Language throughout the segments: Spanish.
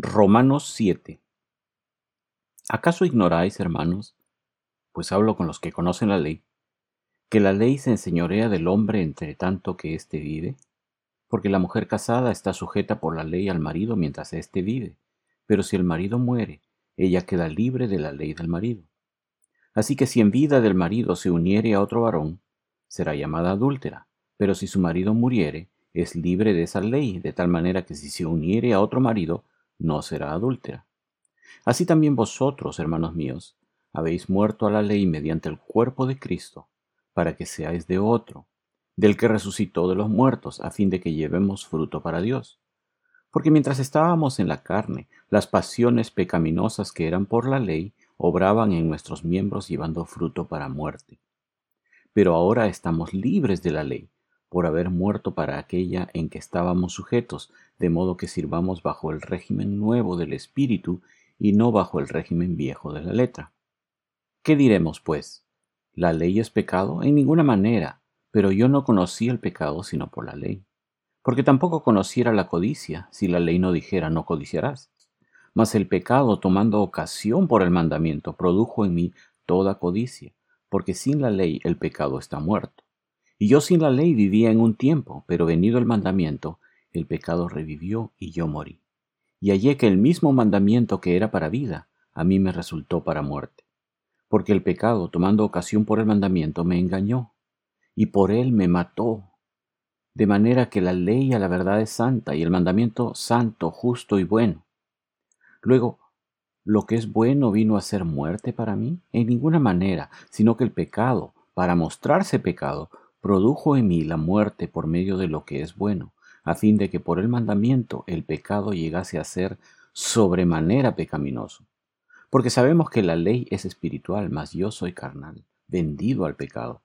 Romanos 7 ¿Acaso ignoráis, hermanos, pues hablo con los que conocen la ley, que la ley se enseñorea del hombre entre tanto que éste vive? Porque la mujer casada está sujeta por la ley al marido mientras éste vive, pero si el marido muere, ella queda libre de la ley del marido. Así que si en vida del marido se uniere a otro varón, será llamada adúltera, pero si su marido muriere, es libre de esa ley, de tal manera que si se uniere a otro marido, no será adúltera. Así también vosotros, hermanos míos, habéis muerto a la ley mediante el cuerpo de Cristo, para que seáis de otro, del que resucitó de los muertos, a fin de que llevemos fruto para Dios. Porque mientras estábamos en la carne, las pasiones pecaminosas que eran por la ley obraban en nuestros miembros llevando fruto para muerte. Pero ahora estamos libres de la ley, por haber muerto para aquella en que estábamos sujetos, de modo que sirvamos bajo el régimen nuevo del Espíritu y no bajo el régimen viejo de la letra. ¿Qué diremos, pues? ¿La ley es pecado? En ninguna manera, pero yo no conocí el pecado sino por la ley. Porque tampoco conociera la codicia si la ley no dijera no codiciarás. Mas el pecado, tomando ocasión por el mandamiento, produjo en mí toda codicia, porque sin la ley el pecado está muerto. Y yo sin la ley vivía en un tiempo, pero venido el mandamiento, el pecado revivió y yo morí. Y hallé que el mismo mandamiento que era para vida, a mí me resultó para muerte. Porque el pecado, tomando ocasión por el mandamiento, me engañó, y por él me mató. De manera que la ley a la verdad es santa, y el mandamiento santo, justo y bueno. Luego, ¿lo que es bueno vino a ser muerte para mí? En ninguna manera, sino que el pecado, para mostrarse pecado, produjo en mí la muerte por medio de lo que es bueno, a fin de que por el mandamiento el pecado llegase a ser sobremanera pecaminoso. Porque sabemos que la ley es espiritual, mas yo soy carnal, vendido al pecado.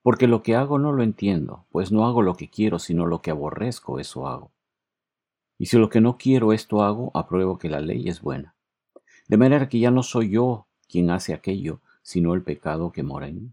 Porque lo que hago no lo entiendo, pues no hago lo que quiero, sino lo que aborrezco, eso hago. Y si lo que no quiero esto hago, apruebo que la ley es buena. De manera que ya no soy yo quien hace aquello, sino el pecado que mora en mí.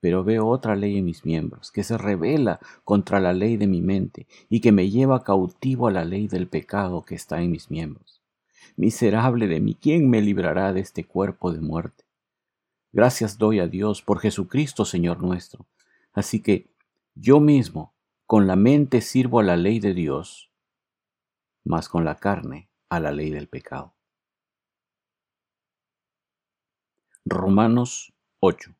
pero veo otra ley en mis miembros, que se revela contra la ley de mi mente y que me lleva cautivo a la ley del pecado que está en mis miembros. Miserable de mí, ¿quién me librará de este cuerpo de muerte? Gracias doy a Dios por Jesucristo Señor nuestro. Así que yo mismo, con la mente sirvo a la ley de Dios, mas con la carne a la ley del pecado. Romanos 8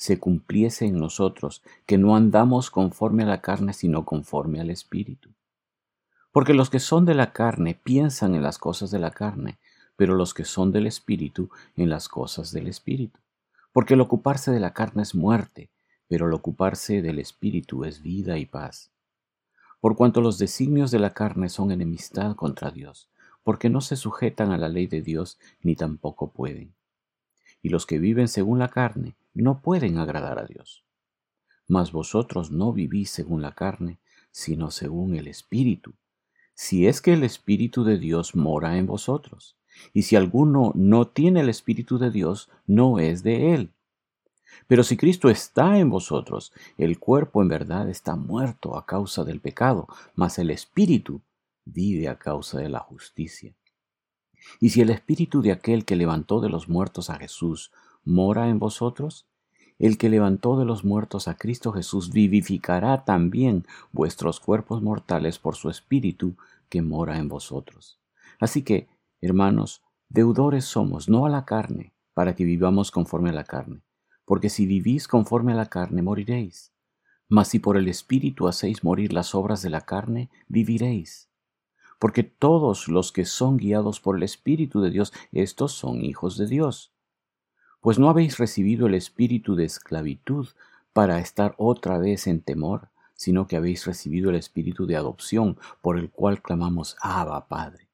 se cumpliese en nosotros, que no andamos conforme a la carne, sino conforme al Espíritu. Porque los que son de la carne piensan en las cosas de la carne, pero los que son del Espíritu en las cosas del Espíritu. Porque el ocuparse de la carne es muerte, pero el ocuparse del Espíritu es vida y paz. Por cuanto los designios de la carne son enemistad contra Dios, porque no se sujetan a la ley de Dios ni tampoco pueden. Y los que viven según la carne no pueden agradar a Dios. Mas vosotros no vivís según la carne, sino según el Espíritu, si es que el Espíritu de Dios mora en vosotros. Y si alguno no tiene el Espíritu de Dios, no es de él. Pero si Cristo está en vosotros, el cuerpo en verdad está muerto a causa del pecado, mas el Espíritu vive a causa de la justicia. Y si el Espíritu de aquel que levantó de los muertos a Jesús mora en vosotros, el que levantó de los muertos a Cristo Jesús vivificará también vuestros cuerpos mortales por su Espíritu que mora en vosotros. Así que, hermanos, deudores somos, no a la carne, para que vivamos conforme a la carne porque si vivís conforme a la carne, moriréis. Mas si por el Espíritu hacéis morir las obras de la carne, viviréis. Porque todos los que son guiados por el Espíritu de Dios, estos son hijos de Dios. Pues no habéis recibido el espíritu de esclavitud para estar otra vez en temor, sino que habéis recibido el espíritu de adopción, por el cual clamamos Abba, Padre.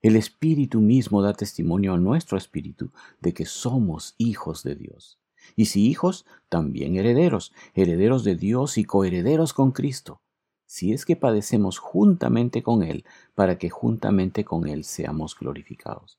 El Espíritu mismo da testimonio a nuestro espíritu de que somos hijos de Dios y si hijos, también herederos, herederos de Dios y coherederos con Cristo, si es que padecemos juntamente con Él, para que juntamente con Él seamos glorificados.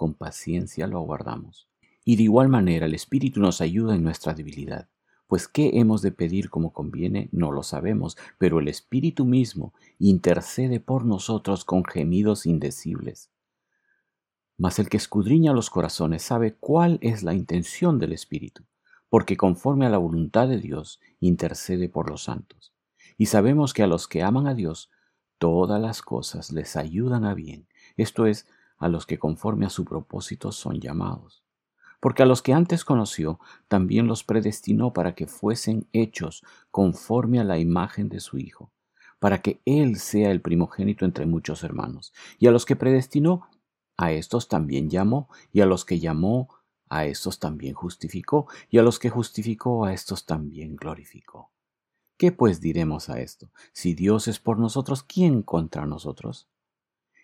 con paciencia lo aguardamos. Y de igual manera el Espíritu nos ayuda en nuestra debilidad pues qué hemos de pedir como conviene no lo sabemos, pero el Espíritu mismo intercede por nosotros con gemidos indecibles. Mas el que escudriña los corazones sabe cuál es la intención del Espíritu, porque conforme a la voluntad de Dios intercede por los santos. Y sabemos que a los que aman a Dios, todas las cosas les ayudan a bien, esto es, a los que conforme a su propósito son llamados porque a los que antes conoció también los predestinó para que fuesen hechos conforme a la imagen de su Hijo, para que Él sea el primogénito entre muchos hermanos. Y a los que predestinó, a estos también llamó, y a los que llamó, a estos también justificó, y a los que justificó, a estos también glorificó. ¿Qué pues diremos a esto? Si Dios es por nosotros, ¿quién contra nosotros?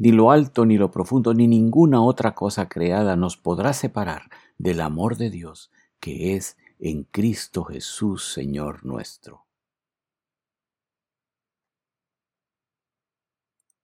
ni lo alto, ni lo profundo, ni ninguna otra cosa creada nos podrá separar del amor de Dios que es en Cristo Jesús, Señor nuestro.